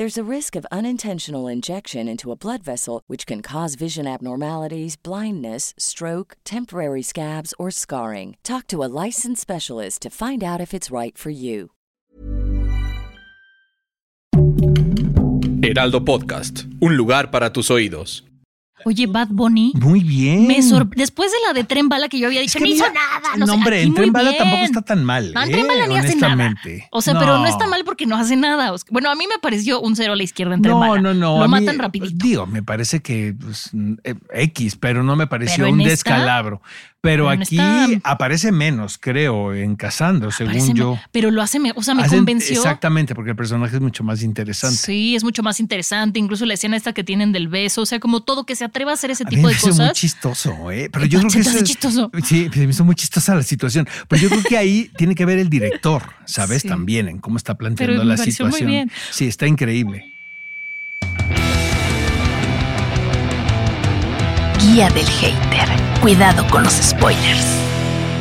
There's a risk of unintentional injection into a blood vessel, which can cause vision abnormalities, blindness, stroke, temporary scabs, or scarring. Talk to a licensed specialist to find out if it's right for you. Heraldo Podcast, un lugar para tus oídos. Oye, Bad Bunny. Muy bien. Me Después de la de Tren Bala que yo había dicho, que no hizo nada. No, sé, hombre, en Tren Bala bien. tampoco está tan mal. No, en ¿eh? Tren Bala ni hace nada. O sea, pero no está mal porque no hace nada. Bueno, a mí me pareció un cero a la izquierda en Tren No, Bala. no, no. Lo a mí, matan rapidito. Digo, me parece que pues, eh, X, pero no me pareció un esta- descalabro. Pero en aquí esta- aparece menos, creo, en Casandro, según yo. Pero lo hace, me- o sea, me Hacen- convenció. Exactamente, porque el personaje es mucho más interesante. Sí, es mucho más interesante. Incluso la escena esta que tienen del beso. O sea, como todo que se atreva a hacer ese A mí tipo me de muy cosas. chistoso, ¿eh? Pero ¿Qué yo creo que eso es- chistoso? Sí, me hizo muy chistosa la situación. Pero yo creo que ahí tiene que ver el director, ¿sabes? Sí. También en cómo está planteando Pero me la pareció muy situación. bien. Sí, está increíble. Guía del hater. Cuidado con los spoilers.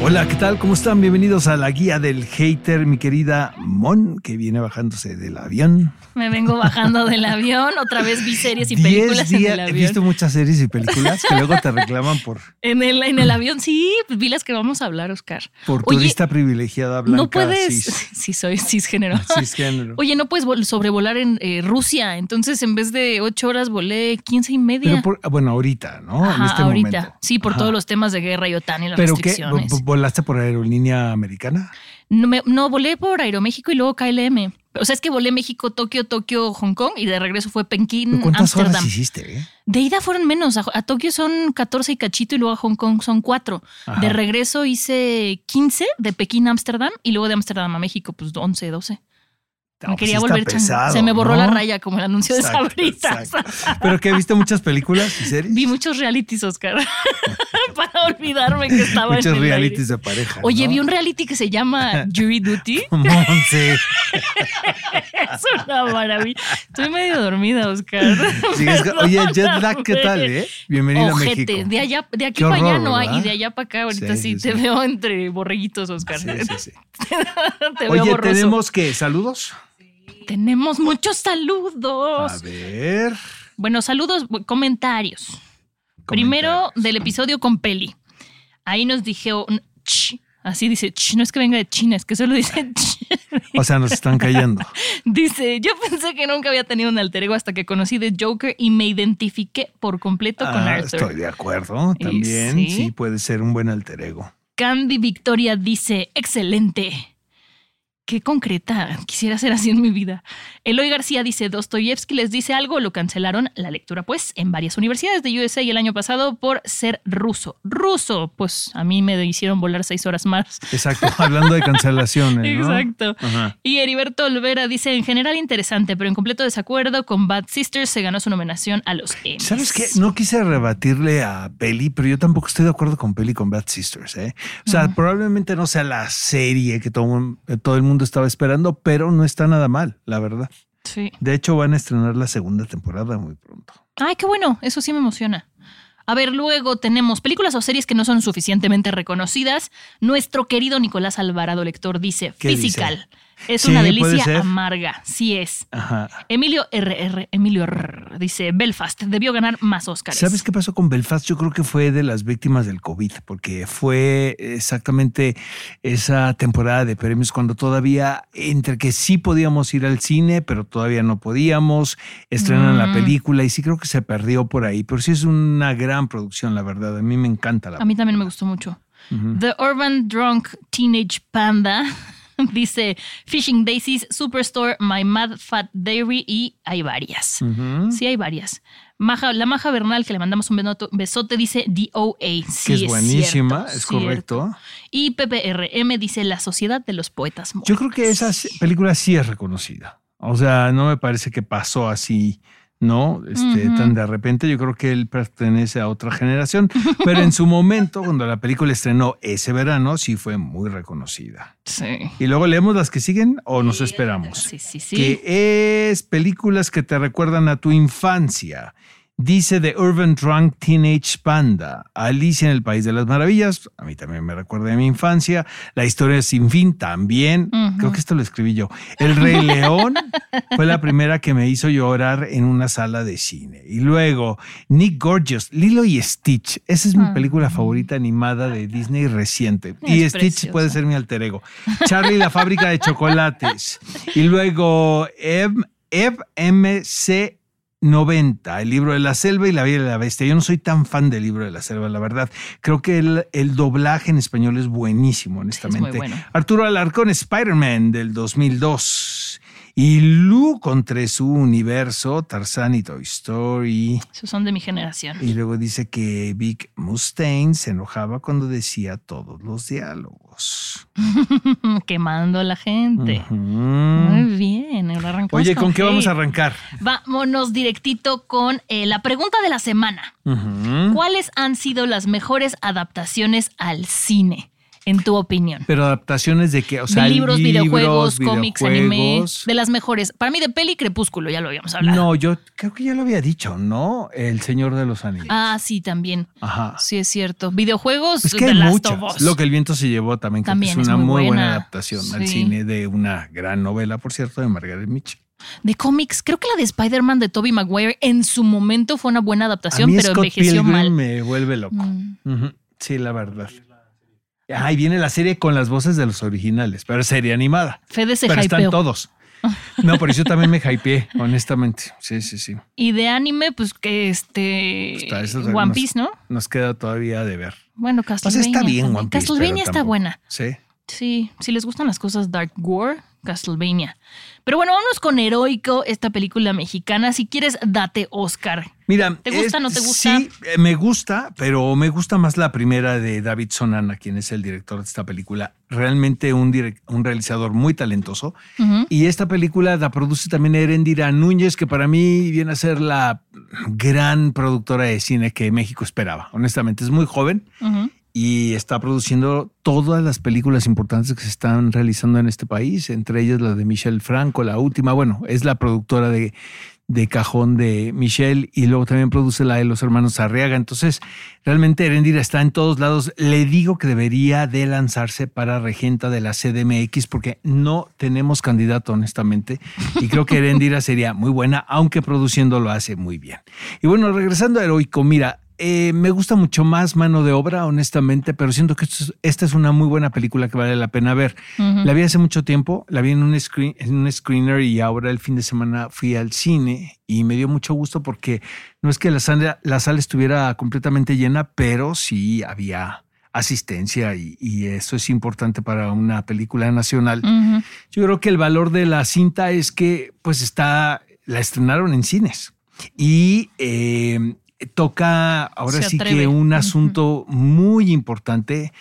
Hola, ¿qué tal? ¿Cómo están? Bienvenidos a la guía del hater, mi querida Mon, que viene bajándose del avión. Me vengo bajando del avión. Otra vez vi series y Diez películas en días- el He avión. visto muchas series y películas que luego te reclaman por, En el, en el avión, sí, vi las que vamos a hablar, Oscar. por Oye, turista privilegiada blanca. no puedes. cis- Sí, soy cisgénero. cisgénero. Oye, no puedes vol- sobrevolar en eh, Rusia. Entonces, en vez de ocho horas, volé quince y media. Pero por- bueno, ahorita, ¿no? Ajá, en este ahorita. momento. Sí, por Ajá. todos los temas de guerra y OTAN y las ¿Pero qué? restricciones. ¿Vo- ¿Volaste por aerolínea americana? No, me- no, volé por Aeroméxico y luego KLM. O sea, es que volé México, Tokio, Tokio, Hong Kong y de regreso fue Pekín, ¿Cuántas horas hiciste? eh? De ida fueron menos. A, a Tokio son 14 y cachito y luego a Hong Kong son 4. Ajá. De regreso hice 15 de Pekín a Ámsterdam y luego de Ámsterdam a México, pues 11, 12. Me pues quería sí volver pesado, Se me borró ¿no? la raya como el anuncio de Sabritas. exacto. ¿Pero qué? ¿Viste muchas películas y series? Vi muchos realities, Oscar, para olvidarme que estaba Muchos en el realities aire. de pareja. Oye, ¿no? vi un reality que se llama Jury Duty. Monse. es una maravilla. Estoy medio dormida, Oscar. Sí, es que- oye, jet lag, ¿qué tal, eh? Bienvenido Ojete. a México. De allá, de aquí Qué para allá no hay, y de allá para acá ahorita sí, Sí, sí, te veo entre borreguitos, Oscar. Sí, sí, sí. te veo Oye, borroso. ¿tenemos qué? ¿Saludos? Tenemos muchos saludos. A ver. Bueno, saludos, comentarios. Primero del episodio con Peli. Ahí nos dijo, ch, así dice, ch, no es que venga de China, es que solo dice ch. O sea, nos están cayendo. Dice, yo pensé que nunca había tenido un alter ego hasta que conocí de Joker y me identifiqué por completo con Ah, Arthur. estoy de acuerdo. También sí. sí. puede ser un buen alter ego. Candy Victoria dice, excelente. Qué concreta, quisiera ser así en mi vida. Eloy García dice, Dostoyevsky les dice algo, lo cancelaron la lectura, pues, en varias universidades de USA y el año pasado por ser ruso. Ruso, pues a mí me hicieron volar seis horas más. Exacto. Hablando de cancelaciones. ¿no? Exacto. Ajá. Y Heriberto Olvera dice, en general interesante, pero en completo desacuerdo con Bad Sisters se ganó su nominación a los Emmys. ¿Sabes qué? No quise rebatirle a Peli, pero yo tampoco estoy de acuerdo con Peli con Bad Sisters. ¿eh? O sea, probablemente no sea la serie que todo, todo el mundo estaba esperando, pero no está nada mal, la verdad. Sí. De hecho, van a estrenar la segunda temporada muy pronto. Ay, qué bueno, eso sí me emociona. A ver, luego tenemos películas o series que no son suficientemente reconocidas. Nuestro querido Nicolás Alvarado, lector, dice ¿Qué dice? Es Sí, una delicia amarga, sí es. Ajá. Emilio RR, Emilio R, dice Belfast, debió ganar más Oscars. ¿Sabes qué pasó con Belfast? Yo creo que fue de las víctimas del COVID, porque fue exactamente esa temporada de premios cuando todavía, entre que sí podíamos ir al cine, pero todavía no podíamos, estrenan la Mm. película y sí creo que se perdió por ahí, pero sí es una gran producción, la verdad. A mí me encanta la A mí también me gustó mucho. The Urban Drunk Teenage Panda dice Fishing Daisies, Superstore, My Mad Fat Dairy y hay varias. Sí, hay varias. Maja, la Maja Bernal, que le mandamos un besote, dice DOA. Sí, que es buenísima, cierto, es cierto. correcto. Y PPRM dice La Sociedad de los Poetas Muertos. Yo creo que esa película sí es reconocida. O sea, no me parece que pasó así, ¿no? Este. Tan de repente. Yo creo que él pertenece a otra generación. Pero en su momento, cuando la película estrenó ese verano, sí fue muy reconocida. Sí. Y luego leemos las que siguen o nos esperamos. Sí, sí, sí. Que es películas que te recuerdan a tu infancia. Dice The Urban Drunk Teenage Panda, Alicia en el País de las Maravillas, a mí también me recuerda a mi infancia, La Historia sin fin también, creo que esto lo escribí yo. El Rey León fue la primera que me hizo llorar en una sala de cine. Y luego Nick Gorgeous, Lilo y Stitch, esa es mi Ah. película favorita animada de Disney reciente. y Stitch preciosa. puede ser mi alter ego. Charlie la fábrica de chocolates. Y luego MC 90, el libro de la selva y la vida de la bestia. Yo no soy tan fan del libro de la selva, la verdad. Creo que el, el doblaje en español es buenísimo, honestamente. bueno. Arturo Alarcón, Spider-Man del 2002. Y Lu contra su universo, Tarzán y Toy Story. Esos son de mi generación. Y luego dice que Big Mustaine se enojaba cuando decía todos los diálogos. Quemando a la gente. Muy bien. ahora arrancamos Oye, ¿con qué vamos a arrancar? Vámonos directito con eh, la pregunta de la semana. ¿Cuáles han sido las mejores adaptaciones al cine, en tu opinión? Pero adaptaciones de qué? O sea, de libros, videojuegos, cómics, anime. De las mejores. Para mí, de peli, Crepúsculo, ya lo habíamos hablado. No, yo creo que ya lo había dicho, ¿no? El Señor de los Anillos. Ah, sí, también. Ajá. Sí, es cierto. Videojuegos, Es que hay Last muchas. of Us. Lo que el viento se llevó también, También que es es una muy buena, buena. adaptación al cine de una gran novela, por cierto, de Margaret Mitchell. De cómics, creo que la de Spider-Man de Tobey Maguire en su momento fue una buena A adaptación, mí pero Scott envejeció Pilgrim mal. me vuelve loco. Mm. Sí, la verdad. Ahí viene la serie con las voces de los originales, pero es serie animada. Fede se pero están todos. No, por eso también me hypeé, honestamente. Sí, sí, sí. Y de anime, pues que este. Está, eso One nos- Piece, ¿no? Nos queda todavía de ver. Bueno, Castlevania. está bien. One Piece. Castlevania pero está tampoco- buena. Sí. Sí, si les gustan las cosas Dark War, Castlevania. Pero bueno, vámonos con Heroico, esta película mexicana. Si quieres, date Oscar. Mira, ¿Te gusta, es- no te gusta? Sí, eh, me gusta, pero me gusta más la primera de David Sonana, quien es el director de esta película. Realmente un, direc- un realizador muy talentoso. Y esta película la produce también Erendira Núñez, que para mí viene a ser la gran productora de cine que México esperaba. Honestamente, es muy joven. Y está produciendo todas las películas importantes que se están realizando en este país, entre ellas la de Michelle Franco, la última, bueno, es la productora de, cajón de Michelle y luego también produce la de los hermanos Arriaga. Entonces, realmente Erendira está en todos lados. Le digo que debería de lanzarse para regenta de la CDMX porque no tenemos candidato, honestamente, y creo que Erendira sería muy buena, aunque produciendo lo hace muy bien. Y bueno, regresando a Heroico, mira, eh, me gusta mucho más mano de obra, honestamente, pero siento que esto es- esta es una muy buena película que vale la pena ver. La vi hace mucho tiempo, la vi en un, screen, en un screener y ahora el fin de semana fui al cine y me dio mucho gusto porque no es que la sala, la sala estuviera completamente llena, pero sí había asistencia y, y eso es importante para una película nacional. Yo creo que el valor de la cinta es que pues está, la estrenaron en cines y eh, toca ahora sí que un asunto muy importante,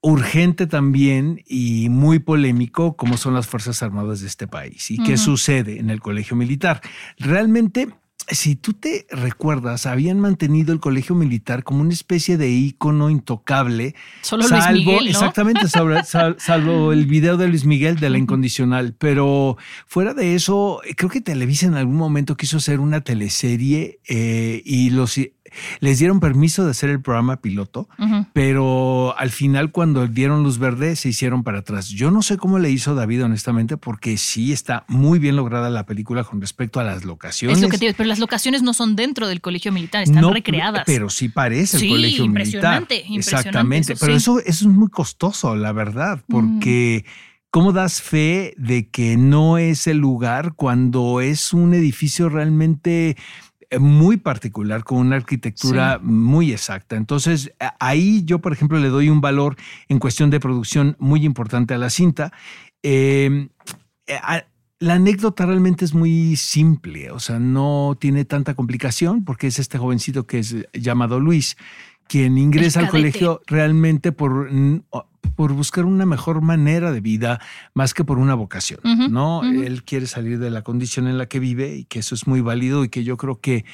urgente también y muy polémico como son las Fuerzas Armadas de este país y qué sucede en el colegio militar. Realmente... Si tú te recuerdas, habían mantenido el colegio militar como una especie de ícono intocable Solo Luis Miguel, ¿no? Exactamente, sobre- sal- salvo el video de Luis Miguel de la incondicional. Pero fuera de eso, creo que Televisa en algún momento quiso hacer una teleserie eh, y los, les dieron permiso de hacer el programa piloto, pero al final cuando dieron luz verde se hicieron para atrás. Yo no sé cómo le hizo David, honestamente, porque sí está muy bien lograda la película con respecto a las locaciones. Es lo que digo, pero las locaciones no son dentro del colegio militar, están No, recreadas. Pero sí parece el colegio militar. impresionante, impresionante, Exactamente. eso pero sí. eso, eso es muy costoso, la verdad, porque ¿cómo das fe de que no es el lugar cuando es un edificio realmente muy particular, con una arquitectura muy exacta. Entonces, ahí yo, por ejemplo, le doy un valor en cuestión de producción muy importante a la cinta. Eh, eh, a- la anécdota realmente es muy simple, o sea, no tiene tanta complicación porque es este jovencito que es llamado Luis, quien ingresa al colegio realmente por, por buscar una mejor manera de vida más que por una vocación, ¿no? Él quiere salir de la condición en la que vive y que eso es muy válido y que yo creo que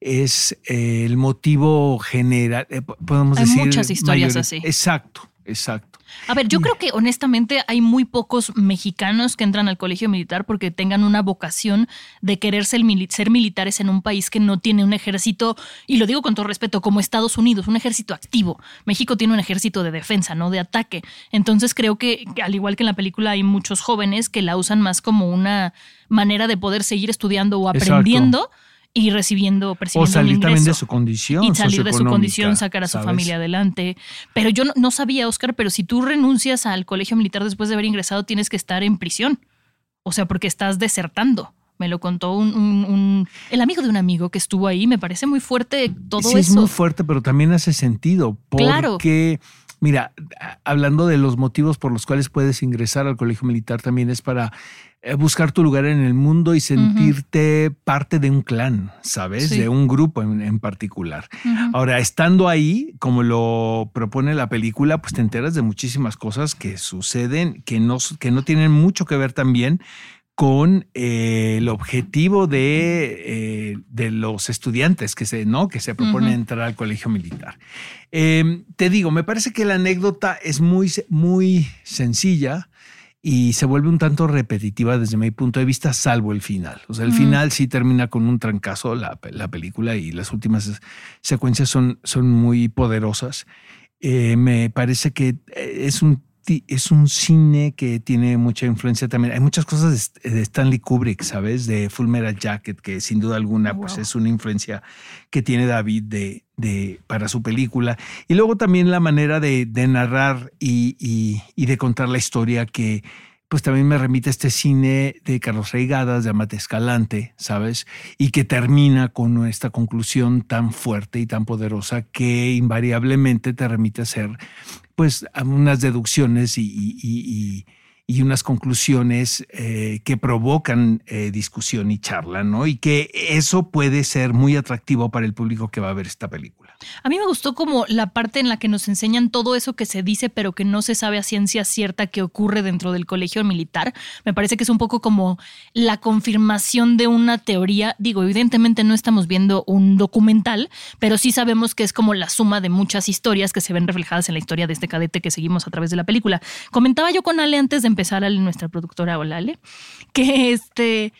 es eh, el motivo general, eh, po- podemos Hay decir. muchas historias así. Exacto, exacto. A ver, yo creo que honestamente hay muy pocos mexicanos que entran al colegio militar porque tengan una vocación de querer ser, mili- ser militares en un país que no tiene un ejército, y lo digo con todo respeto, como Estados Unidos, un ejército activo. México tiene un ejército de defensa, no de ataque. Entonces creo que, al igual que en la película, hay muchos jóvenes que la usan más como una manera de poder seguir estudiando o Exacto. Y recibiendo, O percibiendo un salir también de su condición. y salir de su condición, sacar a su familia adelante. Pero yo no, no sabía, Oscar, pero si tú renuncias al colegio militar después de haber ingresado, tienes que estar en prisión. O sea, porque estás desertando. Me lo contó un, un- un- el amigo de un amigo que estuvo ahí. Me parece muy fuerte todo sí, es eso. muy fuerte, pero también hace sentido. Claro. Porque, mira, a- hablando de los motivos por los cuales puedes ingresar al colegio militar, también es para buscar tu lugar en el mundo y sentirte parte de un clan, ¿sabes? Sí. De un grupo en, en particular. Ahora, estando ahí, como lo propone la película, pues te enteras de muchísimas cosas que suceden, que no, que no tienen mucho que ver también con eh, el objetivo de, eh, de los estudiantes que se, ¿no? que se proponen Ujú. entrar al colegio militar. Eh, te digo, me parece que la anécdota es muy, muy sencilla y se vuelve un tanto repetitiva desde mi punto de vista, salvo el final. O sea, el final sí termina con un trancazo la, la película y las últimas secuencias son, son muy poderosas. Eh, me parece que eh, es un, es un cine que tiene mucha influencia también. Hay muchas cosas de, St- de Stanley Kubrick, ¿sabes? De Full Metal Jacket, que sin duda alguna pues es una influencia que tiene David de, de, para su película. Y luego también la manera de, de narrar y, y- y de contar la historia que pues también me remite a este cine de Carlos Reigadas, de Amate Escalante, ¿sabes? Y que termina con esta conclusión tan fuerte y tan poderosa que invariablemente te remite a hacer pues unas deducciones y, y- y- y- y unas conclusiones eh, que provocan eh, discusión y charla, ¿no? Y que eso puede ser muy atractivo para el público que va a ver esta película. A mí me gustó como la parte en la que nos enseñan todo eso que se dice, pero que no se sabe a ciencia cierta que ocurre dentro del colegio militar. Me parece que es un poco como la confirmación de una teoría. Digo, evidentemente no estamos viendo un documental, pero sí sabemos que es como la suma de muchas historias que se ven reflejadas en la historia de este cadete que seguimos a través de la película. Comentaba yo con Ale antes de empezar, Ale, nuestra productora, hola Ale, que este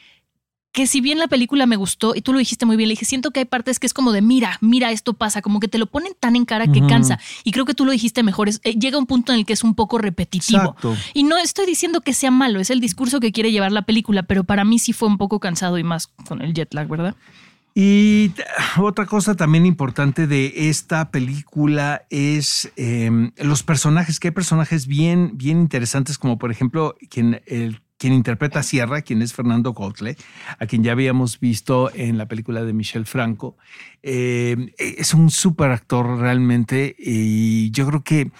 que si bien la película me gustó, y tú lo dijiste muy bien, le dije, siento que hay partes que es como de, mira, mira, esto pasa, como que te lo ponen tan en cara que cansa. Y creo que tú lo dijiste mejor, es, eh, llega un punto en el que es un poco repetitivo. Exacto. Y no estoy diciendo que sea malo, es el discurso que quiere llevar la película, pero para mí sí fue un poco cansado y más con el jet lag, ¿verdad? Y t- otra cosa también importante de esta película es eh, los personajes, que hay personajes bien, bien interesantes, como por ejemplo quien, el, quien interpreta a Sierra, quien es Fernando Gotle, a quien ya habíamos visto en la película de Michel Franco. Eh, es un súper actor realmente y yo creo que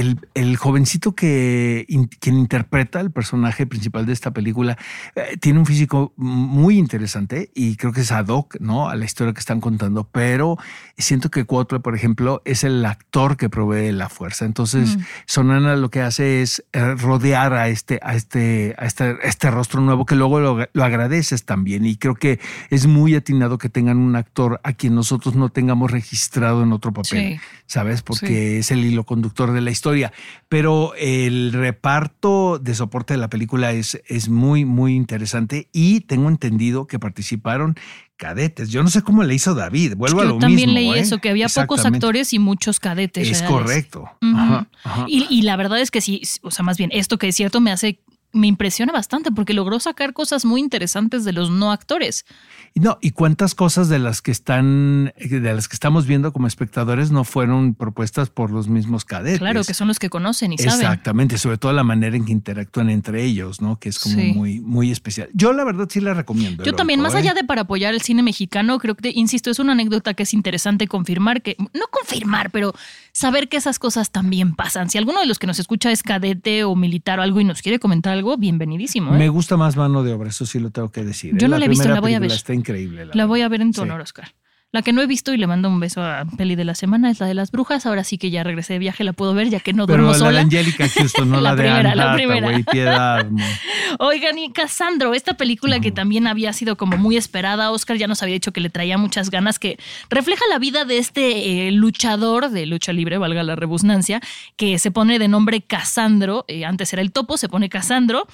el, el jovencito que in- quien interpreta el personaje principal de esta película eh, tiene un físico muy interesante y creo que es ad hoc ¿no? a la historia que están contando, pero siento que Cuauhtémoc, por ejemplo, es el actor que provee la fuerza. Entonces, Mm. Sonana lo que hace es eh, rodear a este, a este, a este, a este rostro nuevo que luego lo, lo agradeces también. Y creo que es muy atinado que tengan un actor a quien nosotros no tengamos registrado en otro papel. Sí. ¿Sabes? Porque es el hilo conductor de la historia. Pero el reparto de soporte de la película es, es muy, muy interesante y tengo entendido que participaron cadetes. Yo no sé cómo le hizo David. Vuelvo a Yo lo también mismo. leí ¿eh? eso, que había pocos actores y muchos cadetes. Es reales. correcto. Ajá. Y, y la verdad es que sí, o sea, más bien, esto que es cierto me hace, me impresiona bastante porque logró sacar cosas muy interesantes de los no actores. No, y cuántas cosas de las que están, de las que estamos viendo como espectadores no fueron propuestas por los mismos cadetes. Claro, que son los que conocen y saben. Exactamente, sobre todo la manera en que interactúan entre ellos, ¿no? Que es como Sí. muy, muy especial. Yo la verdad sí la recomiendo. Yo también, más ¿eh? allá de para apoyar el cine mexicano, creo que, insisto, es una anécdota que es interesante confirmar que, no confirmar, pero saber que esas cosas también pasan. Si alguno de los que nos escucha es cadete o militar o algo y nos quiere comentar algo algo, bienvenidísimo. ¿eh? Me gusta más mano de obra, eso sí lo tengo que decir. Yo ¿eh? no la he visto, la voy a ver. Está increíble. La voy a ver en tu Sí. honor, Oscar. La que no he visto y le mando un beso a Peli de la semana es la de las brujas. Ahora sí que ya regresé de viaje, la puedo ver ya que no Pero duermo la de sola. Angélica Houston, no La la, de primera, la primera. Hathaway, Piedad. Oigan, y Cassandro, esta película que también había sido como muy esperada, Oscar ya nos había dicho que le traía muchas ganas, que refleja la vida de este eh, luchador de lucha libre, valga la rebusnancia, que se pone de nombre Cassandro, eh, antes era el topo, se pone Cassandro,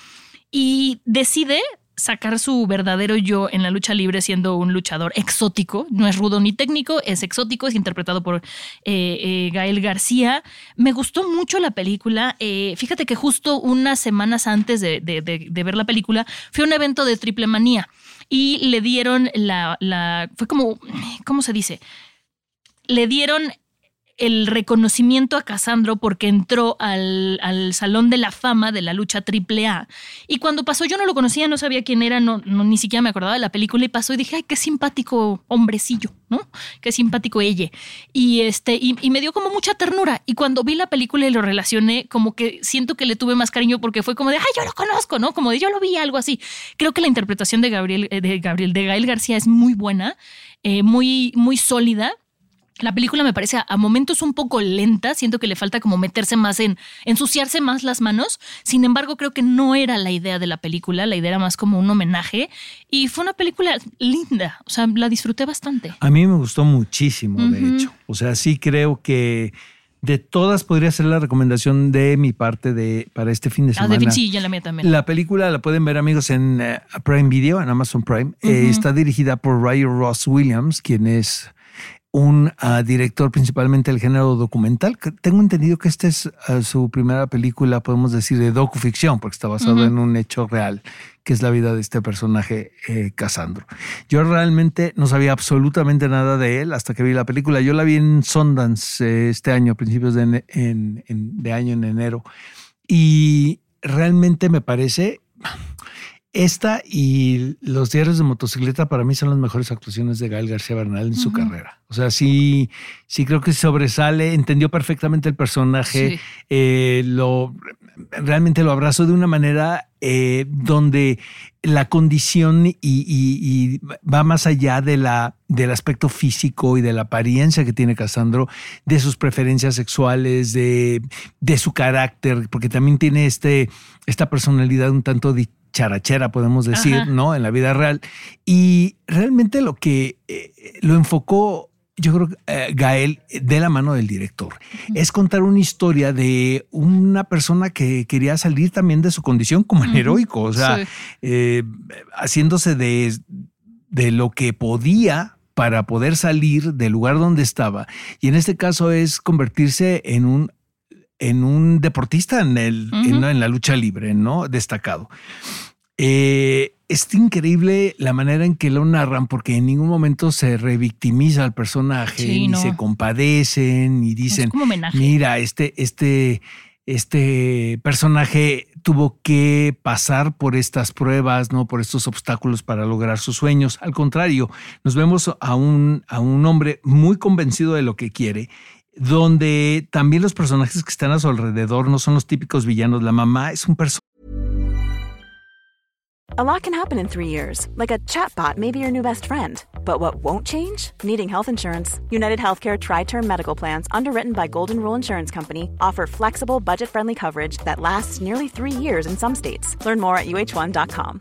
y decide sacar su verdadero yo en la lucha libre siendo un luchador exótico, no es rudo ni técnico, es exótico, es interpretado por eh, eh, Gael García. Me gustó mucho la película, eh, fíjate que justo unas semanas antes de, ver la película fue un evento de Triple Manía y le dieron la, fue como, ¿cómo se dice? Le dieron el reconocimiento a Casandro porque entró al, al Salón de la Fama de la lucha triple A. Y cuando pasó, yo no lo conocía, no sabía quién era, no, ni siquiera me acordaba de la película y pasó y dije, ay, qué simpático hombrecillo, ¿no? Qué simpático ella. Y, este, y, y me dio como mucha ternura. Y cuando vi la película y lo relacioné, como que siento que le tuve más cariño porque fue como de, ay, yo lo conozco, ¿no? Como de, yo lo vi, algo así. Creo que la interpretación de Gabriel, eh, de Gabriel, de Gael García es muy buena, eh, muy, muy sólida. La película me parece a, momentos un poco lenta, siento que le falta como meterse más en ensuciarse más las manos. Sin embargo, creo que no era la idea de la película, la idea era más como un homenaje y fue una película linda, o sea, la disfruté bastante. A mí me gustó muchísimo, de hecho. O sea, sí creo que de todas podría ser la recomendación de mi parte de para este fin de Ah, semana. de sí, ya la mía también. La película la pueden ver amigos en eh, Prime Video, en Amazon Prime. Eh, está dirigida por Ryan Ross Williams, quien es un ah, director principalmente del género documental. Tengo entendido que esta es ah, su primera película, podemos decir, de docuficción, porque está basado Ujú. en un hecho real, que es la vida de este personaje, eh, Casandro. Yo realmente no sabía absolutamente nada de él hasta que vi la película. Yo la vi en Sundance eh, este año, a principios de, ene- en- en- de año, en enero. Y realmente me parece. Esta y los diarios de motocicleta para mí son las mejores actuaciones de Gael García Bernal en su carrera. O sea, sí, sí creo que sobresale, entendió perfectamente el personaje, Sí. eh, lo realmente lo abrazo de una manera eh, donde la condición y, y- y va más allá de la, del aspecto físico y de la apariencia que tiene Casandro, de sus preferencias sexuales, de, de su carácter, porque también tiene este, esta personalidad un tanto charachera, podemos decir, Ajá. ¿no? En la vida real. Y realmente lo que eh, lo enfocó yo creo que eh, Gael, de la mano del director, es contar una historia de una persona que quería salir también de su condición como en Ujú. heroico, o sea, Sí. eh, haciéndose de, de lo que podía para poder salir del lugar donde estaba. Y en este caso es convertirse en un, en un deportista en, el, en- la lucha libre, ¿no? Destacado. Eh, es increíble la manera en que lo narran porque en ningún momento se revictimiza al personaje, Sí, ni no. se compadecen, ni es dicen, homenaje. mira, este, este, este personaje tuvo que pasar por estas pruebas, ¿no? Por estos obstáculos para lograr sus sueños. Al contrario, nos vemos a un, a un hombre muy convencido de lo que quiere, donde también los personajes que están a su alrededor no son los típicos villanos. La mamá es un personaje A lot can happen in three years, like a chatbot may be your new best friend. But what won't change? Needing health insurance. United Healthcare Tri Term Medical Plans, underwritten by Golden Rule Insurance Company, offer flexible, budget friendly coverage that lasts nearly three years in some states. Learn more at uh1.com.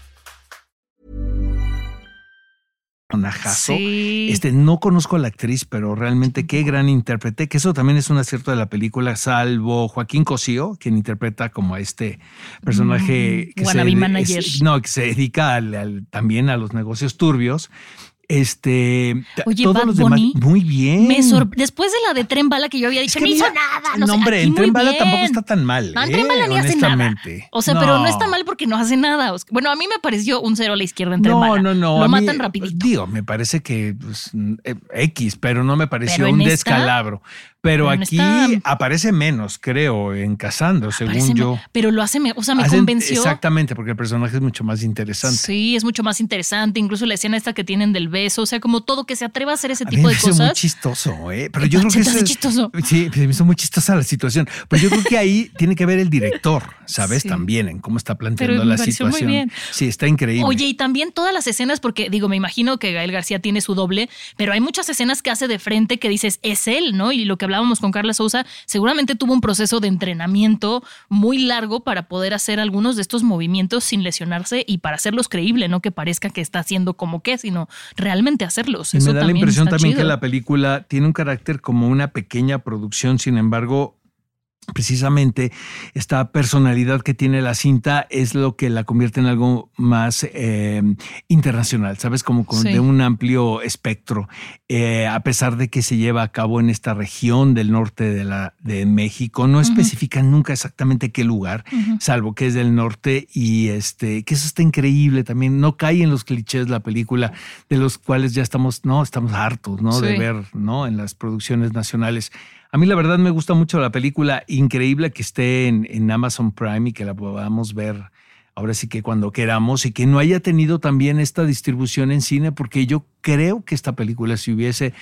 Personajazo. Sí. Este, no conozco a la actriz, pero realmente qué gran intérprete, que eso también es un acierto de la película, salvo Joaquín Cosío, quien interpreta como a este personaje Mm, wannabe se, es- no, que se dedica al- al- también a los negocios turbios. Este, Oye, todos Bad los demás, Bunny muy bien. Me Después de la de Tren Bala que yo había dicho, que no hizo nada. No, no, sé, hombre, en Tren Bala bien. tampoco está tan mal. No, en ¿eh? Tren Bala ni hace nada. O sea, pero no está mal porque no hace nada. Bueno, a mí me pareció un cero a la izquierda en Tren No, Bala. no, no. Lo a mí, matan rapidito. Digo, me parece que pues, eh, X, pero no me pareció un esta- descalabro. Pero en aquí esta- aparece menos, creo, en Casandro, según yo. Pero lo hace, me- o sea, me Hacen- convenció. Exactamente, porque el personaje es mucho más interesante. Sí, es mucho más interesante. Incluso la escena esta que tienen del beso. O sea, como todo que se atreva a hacer ese A mí tipo me de muy cosas. chistoso, ¿eh? Pero ¿Qué yo creo que eso es- chistoso? Sí, me hizo muy chistosa la situación. Pero yo creo que ahí tiene que ver el director, ¿sabes? Sí. También en cómo está planteando Pero me la pareció muy situación. bien. Sí, está increíble. Oye, y también todas las escenas, porque digo, me imagino que Gael García tiene su doble, pero hay muchas escenas que hace de frente que dices, es él, ¿no? Y lo que hablábamos con Carla Souza, seguramente tuvo un proceso de entrenamiento muy largo para poder hacer algunos de estos movimientos sin lesionarse y para hacerlos creíble, no que parezca que está haciendo como que, sino realmente hacerlos. Y Eso me da la impresión también que la película tiene un carácter como una pequeña producción, sin embargo, precisamente esta personalidad que tiene la cinta es lo que la convierte en algo más eh, internacional, ¿sabes? Como con, Sí. de un amplio espectro, Eh, a pesar de que se lleva a cabo en esta región del norte de, la, de México, no especifican nunca exactamente qué lugar, salvo que es del norte y este, que eso está increíble también, no cae en los clichés la película de los cuales ya estamos, no, estamos hartos, ¿no? De ver, ¿no? En las producciones nacionales. A mí la verdad me gusta mucho la película, increíble que esté en, en Amazon Prime y que la podamos ver ahora sí que cuando queramos y que no haya tenido también esta distribución en cine, porque yo creo que esta película si hubiese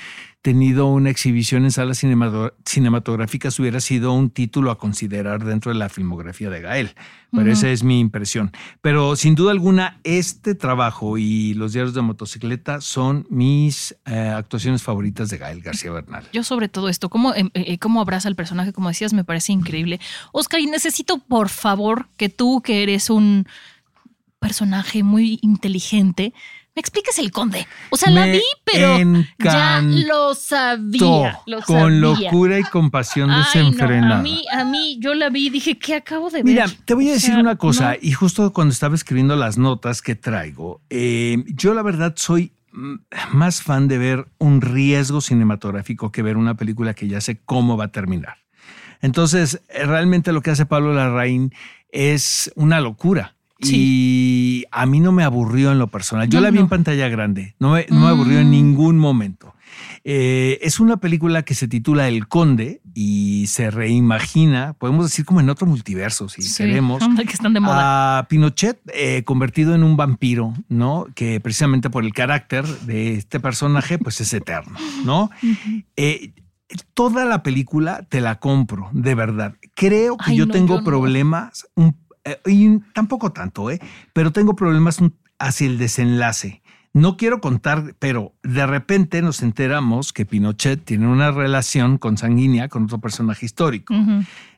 tenido una exhibición en salas cinemato- cinematográficas hubiera sido un título a considerar dentro de la filmografía de Gael. Pero esa es mi impresión. Pero sin duda alguna, este trabajo y los diarios de motocicleta son mis eh, actuaciones favoritas de Gael García Bernal. Yo sobre todo esto, cómo, eh, eh, cómo abraza al personaje, como decías, me parece increíble. Oscar, y necesito por favor que tú, que eres un personaje muy inteligente, me el conde. O sea, la vi, pero ya lo sabía. Lo con sabía. locura y compasión no, desenfrenada. a mí, a mí, yo la vi y dije, ¿qué acabo de ver? Mira, te voy a O decir sea, una cosa, no. y justo cuando estaba escribiendo las notas que traigo, eh, yo la verdad soy más fan de ver un riesgo cinematográfico que ver una película que ya sé cómo va a terminar. Entonces, eh, realmente lo que hace Pablo Larraín es una locura. Y a mí no me aburrió en lo personal. Yo No, la vi no. en pantalla grande. No me, no me aburrió en Mm. ningún momento. Eh, es una película que se titula El Conde y se reimagina, podemos decir como en otro multiverso, si Sí, queremos, anda, que están de moda. a Pinochet eh, convertido en un vampiro, ¿no? Que precisamente por el carácter de este personaje, pues es eterno, ¿no? Eh, toda la película te la compro, de verdad. Creo que Ay, yo no, tengo yo problemas, un- eh, y tampoco tanto, ¿eh? Pero tengo problemas hacia el desenlace. No quiero contar, pero de repente nos enteramos que Pinochet tiene una relación consanguínea con otro personaje histórico.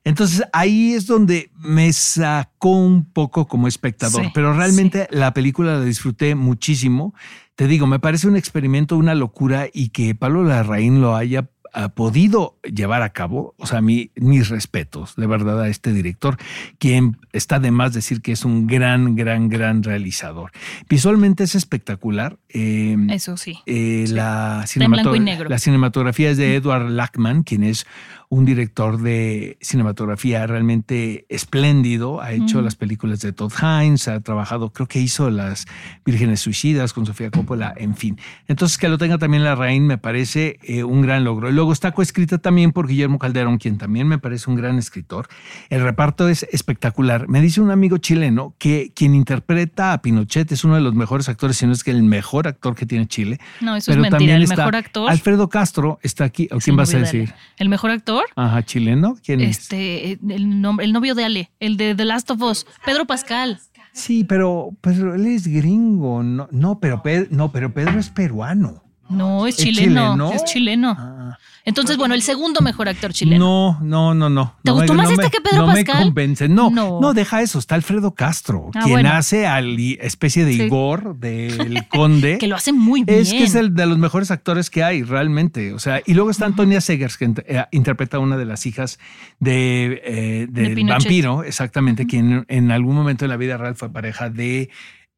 Entonces ahí es donde me sacó un poco como espectador, Sí, pero realmente la película la disfruté muchísimo. Te digo, me parece un experimento, una locura y que Pablo Larraín lo haya ha podido llevar a cabo, o sea, mi, mis respetos de verdad a este director, quien está de más decir que es un gran, gran, gran realizador. Visualmente es espectacular. eh, Eso sí. eh, Sí. la, Está en blanco y cinemato- negro. la cinematografía es de Edward Lackman, quien es un director de cinematografía realmente espléndido. Ha hecho las películas de Todd Hines, ha trabajado, creo que hizo Las Vírgenes Suicidas con Sofía Coppola, en fin. Entonces, que lo tenga también la Rain me parece eh, un gran logro. Y luego está coescrita también por Guillermo Calderón, quien también me parece un gran escritor. El reparto es espectacular. Me dice un amigo chileno que quien interpreta a Pinochet es uno de los mejores actores, si no es que el mejor actor que tiene Chile. No, eso es Pero mentira. también El está mejor actor. Alfredo Castro está aquí. ¿O es quién vas a decir? ¿El mejor actor? Ajá, chileno. ¿Quién es? Este, el, nombre, el novio de Ale, el de The Last of Us, Pedro Pascal. Sí, pero, pero él es gringo. No, no, pero, Pedro, no, pero Pedro es peruano. No, es ¿Es chileno. chileno? Es chileno. Ah. Entonces, bueno, el segundo mejor actor chileno. No, no, no, no. ¿Te no gustó más este me- que Pedro no Pascal? me convence. No, No. no, deja eso. Está Alfredo Castro, Ah, quien bueno. hace al especie de Sí. Igor del Conde. Que lo hace muy bien. Es que es el de los mejores actores que hay, realmente. O sea, y luego está Antonia Segers, que eh, interpreta a una de las hijas de, eh, del vampiro, exactamente, quien en algún momento de la vida real fue pareja de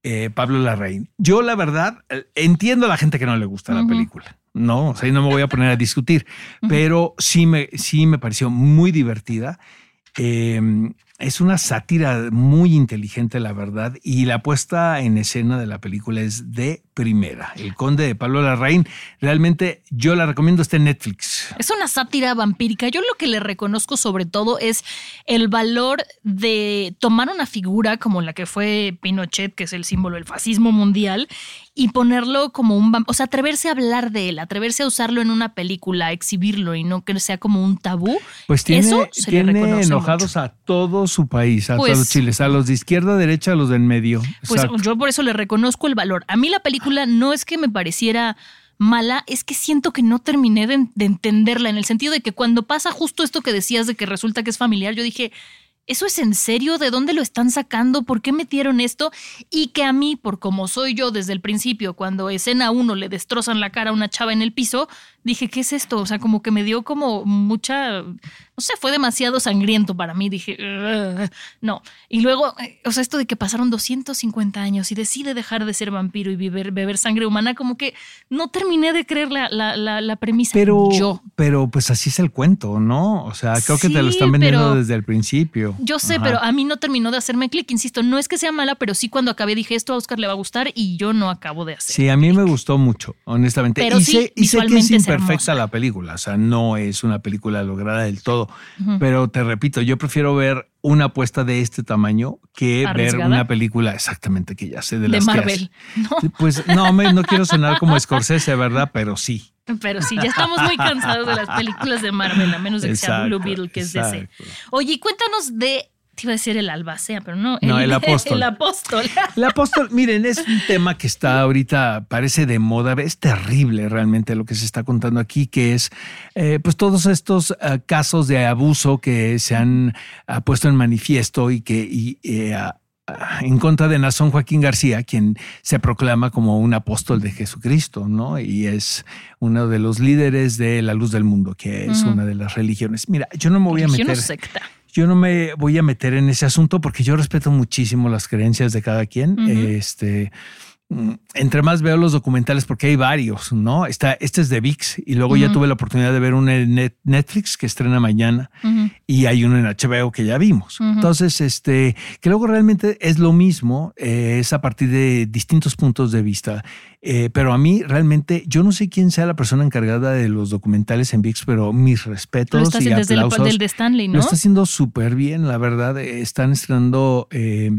eh, Pablo Larraín. Yo, la verdad, eh, entiendo a la gente que no le gusta la película. No, o sea, no me voy a poner a discutir, pero sí me, sí me pareció muy divertida. Eh, es una sátira muy inteligente, la verdad, y la puesta en escena de la película es de primera. El Conde de Pablo Larraín, realmente yo la recomiendo, está en Netflix. Es una sátira vampírica. Yo lo que le reconozco sobre todo es el valor de tomar una figura como la que fue Pinochet, que es el símbolo del fascismo mundial, y ponerlo como un... O sea, atreverse a hablar de él, atreverse a usarlo en una película, exhibirlo y no que sea como un tabú. Pues tiene, Eso se tiene enojados mucho. a todo su país, a Pues- todos los chiles, a los de izquierda, derecha, a los del medio. Pues yo por eso le reconozco el valor. A mí la película no es que me pareciera mala, es que siento que no terminé de, de entenderla, en el sentido de que cuando pasa justo esto que decías de que resulta que es familiar, yo dije, ¿eso es en serio? ¿De dónde lo están sacando? ¿Por qué metieron esto? Y que a mí, por como soy yo desde el principio, cuando escena uno le destrozan la cara a una chava en el piso, dije, ¿qué es esto? O sea, como que me dio como mucha, no sé, fue demasiado sangriento para mí. Dije, "Ugh". no. Y luego, eh, o sea, esto de que pasaron 250 años y decide dejar de ser vampiro y beber, beber sangre humana, como que no terminé de creer la, la, la, la premisa. Pero, yo. pero pues así es el cuento, ¿no? O sea, creo que te lo están vendiendo desde el principio. Yo sé, Ajá. pero a mí no terminó de hacerme clic, insisto, no es que sea mala, pero sí cuando acabé dije esto a Oscar le va a gustar y yo no acabo de hacer. Sí, a mí me gustó mucho, honestamente. Pero y sí, sé, y sé que es hermosa. la película, o sea, no es una película lograda del todo. Pero te repito, yo prefiero ver una apuesta de este tamaño que ver una película exactamente que ya sé de, de las que Marvel, ¿no? hace. Pues no, me, no quiero sonar como Scorsese, ¿verdad? Pero sí. Pero sí, ya estamos muy cansados de las películas de Marvel, a menos de que sea Blue Beetle, que es DC. exacto. Oye, y cuéntanos de, te iba a decir el albacea, pero no. No, el apóstol. El apóstol. El apóstol, miren, es un tema que está ahorita, parece de moda, es terrible realmente lo que se está contando aquí, que es eh, pues todos estos eh, casos de abuso que se han ah, puesto en manifiesto y que y, eh, en contra de Nazón Joaquín García, quien se proclama como un apóstol de Jesucristo, ¿no? Y es uno de los líderes de la luz del mundo, que es una de las religiones. Mira, yo no me voy a meter. secta. Yo no me voy a meter en ese asunto porque yo respeto muchísimo las creencias de cada quien. Este, entre más veo los documentales, porque hay varios, ¿no? Está, este es de VIX y luego ya tuve la oportunidad de ver uno en Net- Netflix que estrena mañana y hay uno en HBO que ya vimos. Entonces, este, que luego realmente es lo mismo, eh, es a partir de distintos puntos de vista. Eh, pero a mí realmente, yo no sé quién sea la persona encargada de los documentales en VIX, pero mis respetos Lo está y haciendo desde el, aplausos. del de Stanley, ¿no? Lo está haciendo súper bien, la verdad. Eh, Están estrenando, eh,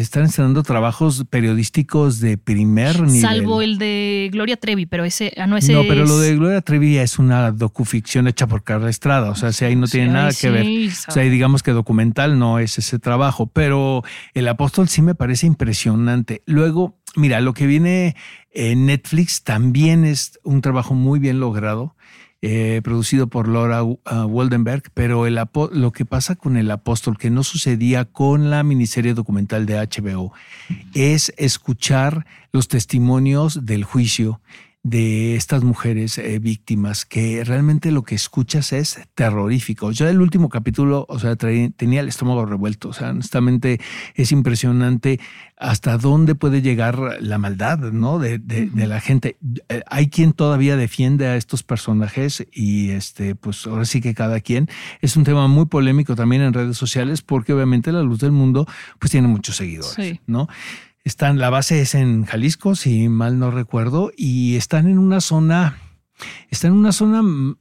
están estrenando trabajos periodísticos de primer nivel. Salvo el de Gloria Trevi, pero ese, ah, no, ese no, pero lo de Gloria Trevi es una docuficción hecha por Carla Estrada. O sea, si ahí no tiene Sí, nada que ver. sí, O sea, digamos que documental no es ese trabajo, pero el apóstol sí me parece impresionante. Luego, mira, lo que viene en Netflix también es un trabajo muy bien logrado, eh, producido por Laura uh, Waldenberg, pero lo que pasa con el apóstol, que no sucedía con la miniserie documental de HBO, es escuchar los testimonios del juicio de estas mujeres eh, víctimas, que realmente lo que escuchas es terrorífico. Yo el último capítulo, o sea, traí- tenía el estómago revuelto, o sea, honestamente es impresionante hasta dónde puede llegar la maldad, ¿no? De, de- de la gente. Eh, Hay quien todavía defiende a estos personajes y este, pues ahora sí que cada quien. Es un tema muy polémico también en redes sociales porque obviamente la luz del mundo pues tiene muchos seguidores, Sí. ¿no? Están, la base es en Jalisco, si mal no recuerdo, y están en una zona, están en una zona mm,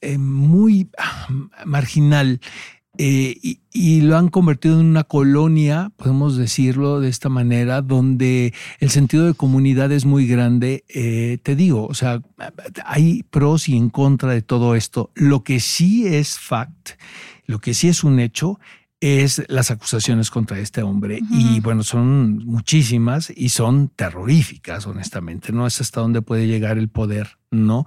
eh, muy ah, marginal. eh, y, lo han convertido en una colonia, podemos decirlo de esta manera, donde el sentido de comunidad es muy grande. Eh, te digo, o sea, hay pros y en contra de todo esto. Lo que sí es fact, lo que sí es un hecho, es las acusaciones contra este hombre. Y bueno, son muchísimas y son terroríficas, honestamente. No es hasta dónde puede llegar el poder, ¿no?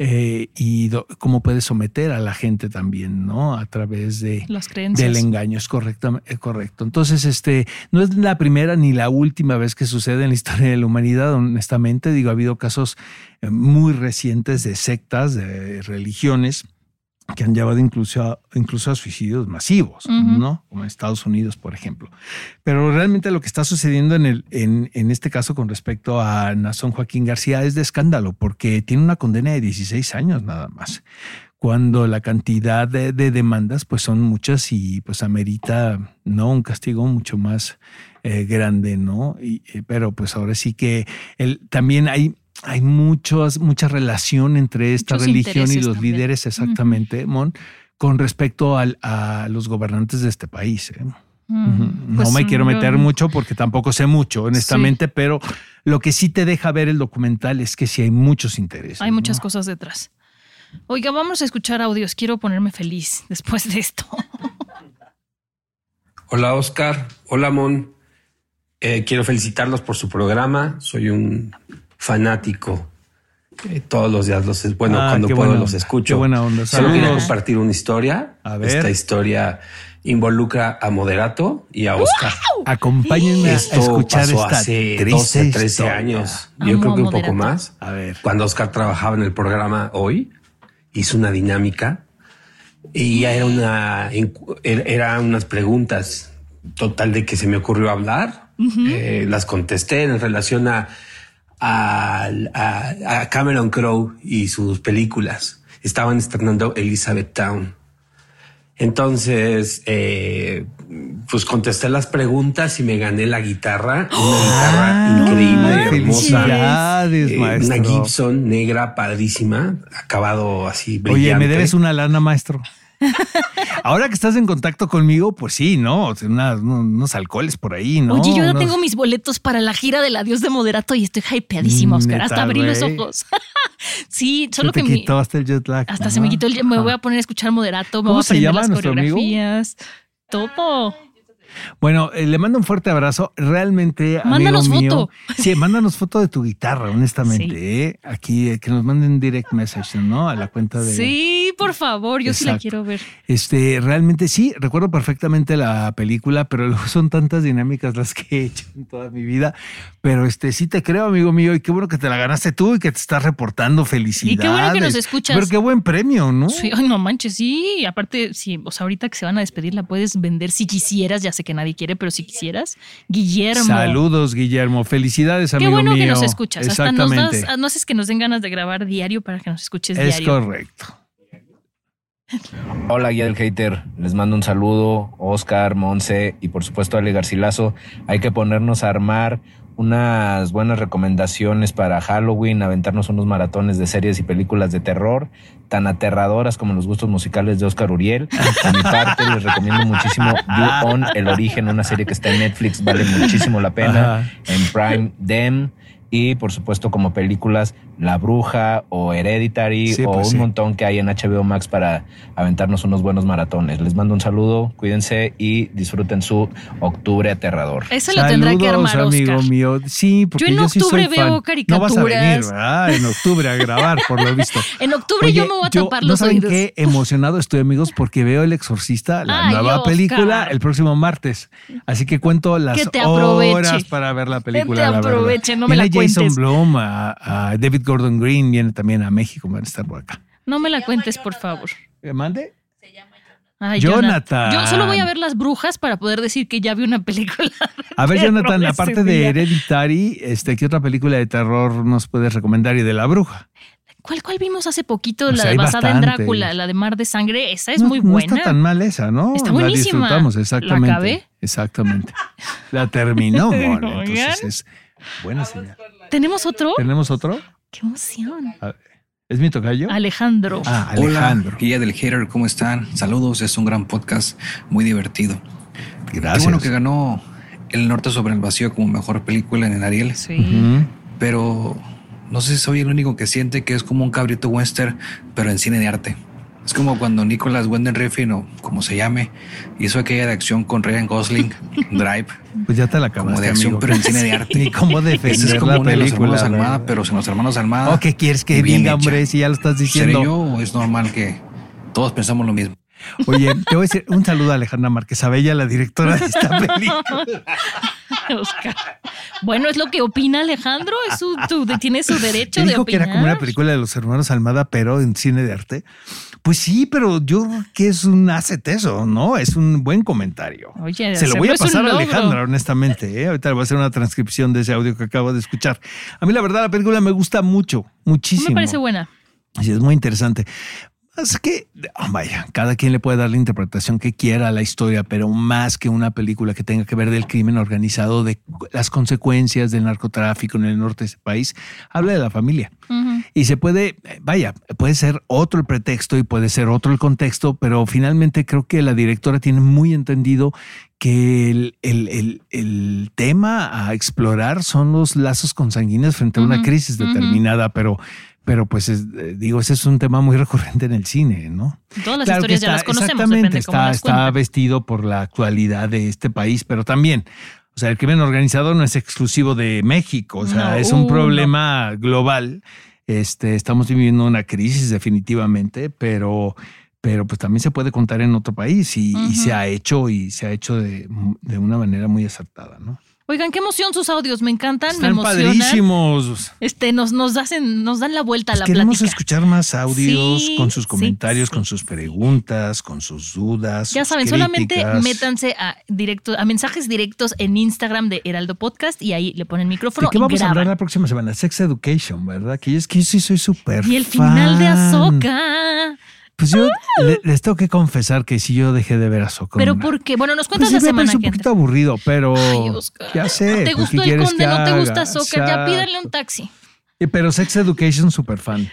Eh, y do- cómo puede someter a la gente también, ¿no? A través de, Las creencias. del engaño, es correcto, es correcto. Entonces, este, no es la primera ni la última vez que sucede en la historia de la humanidad, honestamente. Digo, ha habido casos eh, muy recientes de sectas, de religiones que han llevado incluso, incluso a suicidios masivos. ¿no? Como en Estados Unidos, por ejemplo. Pero realmente lo que está sucediendo en, el, en, en este caso con respecto a Nazón Joaquín García es de escándalo, porque tiene una condena de 16 años nada más, cuando la cantidad de, de demandas pues son muchas y pues amerita, ¿no? Un castigo mucho más eh, grande, ¿no? Y, eh, pero pues ahora sí que el, también hay... Hay muchos, mucha relación entre esta Muchos religión y los también. líderes exactamente, Mon, con respecto al- a los gobernantes de este país. ¿eh? Mm, Ujú. pues, no me quiero meter mucho porque tampoco sé mucho, honestamente, pero lo que sí te deja ver el documental es que sí hay muchos intereses. Hay muchas ¿no? cosas detrás. Oiga, vamos a escuchar audios. Quiero ponerme feliz después de esto. Hola Oscar, hola Mon. Eh, quiero felicitarlos por su programa. Soy un fanático. Eh, todos los días los bueno Ah, cuando puedo buena los escucho. qué buena onda. Solo quería compartir una historia. A ver. Esta historia involucra a Moderato y a Oscar. Acompáñenme a Esto escuchar pasó esta hace triste 12, 13 historia. años. Amo Yo creo a que un poco más. A ver. Cuando Oscar trabajaba en el programa hoy, hizo una dinámica y ya era una era unas preguntas total de que se me ocurrió hablar. Eh, las contesté en relación a, a, a- a Cameron Crowe y sus películas. Estaban estrenando Elizabeth Town. Entonces, eh, pues contesté las preguntas y me gané la guitarra, una guitarra increíble, Ay, hermosa. Eh, una Gibson negra, padrísima, acabado así Oye, brillante. me debes una lana, maestro. Ahora que estás en contacto conmigo, pues sí, ¿no? Unos alcoholes por ahí, ¿no? Oye, yo ya Unos- tengo mis boletos para la gira del adiós de moderato y estoy hypeadísima, Oscar. Neta, Hasta abrí los ojos. sí, Se solo te que mi- quitó hasta el jet lag. hasta se me quitó el. Me voy a poner a escuchar moderato, me ¿Cómo voy a se aprender las nuestro amigo? coreografías. Bueno, eh, le mando un fuerte abrazo. Realmente, Mándanos amigo mío, foto. Sí, mándanos foto de tu guitarra, honestamente. Sí. ¿eh? Aquí, eh, que nos manden direct message, ¿no? A la cuenta de. Sí, por favor, yo sí la quiero ver. Este, realmente sí, recuerdo perfectamente la película, pero luego son tantas dinámicas las que he hecho en toda mi vida. Pero este, sí te creo, amigo mío, y qué bueno que te la ganaste tú y que te estás reportando. Felicidades. Y qué bueno que nos escuchas. Pero qué buen premio, ¿no? Sí, ay, no manches, sí. Aparte, sí, o sea, ahorita que se van a despedir, la puedes vender si quisieras. Ya sé que nadie quiere, pero si quisieras. Guillermo. Saludos, Guillermo. Felicidades, Qué amigo bueno mío. que nos escuchas. Hasta nos Exactamente. das, no haces que nos den ganas de grabar diario para que nos escuches es diario. correcto. Hola, guía del hater. Les mando un saludo, Oscar, Monse y por supuesto Ale Garcilaso. Hay que ponernos a armar unas buenas recomendaciones para Halloween, aventarnos unos maratones de series y películas de terror tan aterradoras como los gustos musicales de Oscar Uriel. De mi parte, les recomiendo muchísimo You On, El Origen, una serie que está en Netflix, vale muchísimo la pena. Ajá. En Prime, Dem. Y por supuesto, como películas, La Bruja o Hereditary Sí, o pues un sí. montón que hay en HBO Max para aventarnos unos buenos maratones. Les mando un saludo, cuídense y disfruten su octubre aterrador. Eso lo tendrá que Saludos, armar amigo Oscar. mío. Sí, porque Yo yo, en sí octubre fan. veo No vas a venir, caricaturas. ¿verdad? En octubre a grabar, por lo visto. En octubre Oye, yo me voy a tapar ¿no los saben oídos. qué emocionado estoy, amigos? Porque veo El Exorcista, la Ay, nueva Oscar. película, el próximo martes. Así que cuento las Que te horas para ver la película. te la verdad. aproveche, no me la Jason cuentes. Blum, a, a David Gordon Green, viene también a México, van a estar por acá. No me la cuentes, por favor. ¿Me mande? Ay, Jonathan. Yo solo voy a ver las brujas para poder decir que ya vi una película. A ver, Jonathan, aparte de. Hereditary, este, ¿qué otra película de terror nos puedes recomendar? Y de la bruja. ¿Cuál, cuál vimos hace poquito? Pues la basada en. Drácula, la de Mar de Sangre. Esa es No- muy no buena. está tan mal esa, ¿no? Está La buenísima. disfrutamos, ¿La exactamente. acabé? Exactamente. La terminó. Entonces es buena señal. ¿Tenemos otro? ¿Tenemos otro? ¡Qué emoción! ¿Es mi tocayo? Alejandro. Ah, Alejandro. Hola, guía del hater, ¿cómo están? Saludos, es un gran podcast, muy divertido. Gracias. Qué bueno que ganó El Norte sobre el Vacío como mejor película en el Ariel. Sí. Pero no sé si soy el único que siente que es como un cabrito western, pero en cine de arte. Es como cuando Nicholas Winding Refn, o como se llame, hizo aquella de acción con Ryan Gosling, Drive, Pues ya te la acabaste, como de acción, amigo. pero en cine de arte. Ni cómo Ese defender es como la de los película. hermanos Almada, pero sin los hermanos Almada. Oh, ¿qué quieres que y diga, hombre? Si ya lo estás ¿Seré diciendo. yo o es normal que todos pensamos lo mismo? Oye, te voy a decir un saludo a Alejandra Márquez Abella, la directora de esta película. Oscar. Bueno, es lo que opina Alejandro. Es su, tu- tiene su derecho Te de dijo que opinar. era como una película de los hermanos Almada, pero en cine de arte. Pues sí, pero yo creo que es un asset eso, ¿no? Es un buen comentario. Oye, Se lo voy a pasar a. Alejandra, honestamente. ¿eh? Ahorita le voy a hacer una transcripción de ese audio que acabo de escuchar. A mí, la verdad, la película me gusta mucho, muchísimo. Me parece buena. Sí, es muy interesante. Es que, oh, vaya, cada quien le puede dar la interpretación que quiera a la historia, pero más que una película que tenga que ver del crimen organizado, de las consecuencias del narcotráfico en el norte de ese país, habla de la familia. Ujú. Y se puede, vaya, puede ser otro el pretexto y puede ser otro el contexto, pero finalmente creo que la directora tiene muy entendido que el, el- el- el tema a explorar son los lazos consanguíneos frente a una Ujú, crisis determinada, pero, pero pues es, digo, ese es un tema muy recurrente en el cine, ¿no? Todas las Claro historias ya las conocemos, exactamente, cómo está, las está vestido por la actualidad de este país, pero también, o sea, el crimen organizado no es exclusivo de México, o sea, No, es uh, un no. problema global. Este, estamos viviendo una crisis definitivamente, pero, pero pues también se puede contar en otro país y, y se ha hecho y se ha hecho de, de una manera muy acertada, ¿no? Oigan, qué emoción sus audios, me encantan, Están me emocionan. padrísimos. Este, nos, nos hacen, nos dan la vuelta a Pues la queremos plática. escuchar más audios Sí, con sus comentarios, sí, con sus preguntas, con sus dudas. Ya sus saben, solamente métanse a directo, a mensajes directos en Instagram de Heraldo Podcast y ahí le ponen ¿De micrófono qué y vamos a hablar la próxima semana? Sex Education, ¿verdad? Que yo es que yo sí soy súper Y el final de fan. Pues yo le- les tengo que confesar que sí yo dejé de ver Ahsoka. Pero una- ¿por qué? Bueno, nos Pues cuentas sí la semana parece un poquito aburrido, pero Ay, Oscar. ya sé. ¿Te pues, ¿qué gustó el conde? ¿No te gusta haga? Ahsoka? O sea, ya pídanle un taxi. Pero Sex Education, súper fan.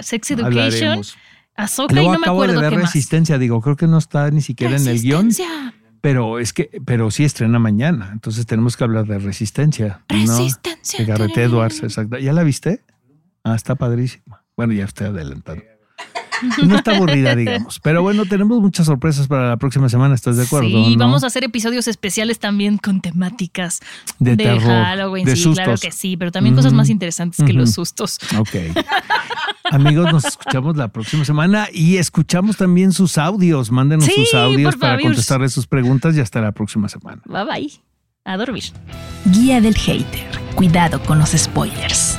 Sex Education, Hablaremos. Ahsoka y Luego no me acabo de acuerdo ver qué más. Resistencia, digo, creo que no está ni siquiera en el guion. Resistencia. Pero es que, pero sí estrena mañana, entonces tenemos que hablar de Resistencia. ¿no? Resistencia. De Garrett Edwards, exacto. ¿Ya la viste? Ah, está padrísima. Bueno, ya estoy adelantando. No está aburrida, digamos. Pero bueno, tenemos muchas sorpresas para la próxima semana, ¿estás de acuerdo? Sí, no? vamos a hacer episodios especiales también con temáticas De terror, Halloween. de sí, claro sustos. que sí, pero también cosas más interesantes que los sustos. Ok. Amigos, nos escuchamos la próxima semana y escuchamos también sus audios. Mándenos Sí, sus audios para contestarles sus preguntas y hasta la próxima semana. Bye bye. A dormir. Guía del Hater. Cuidado con los spoilers.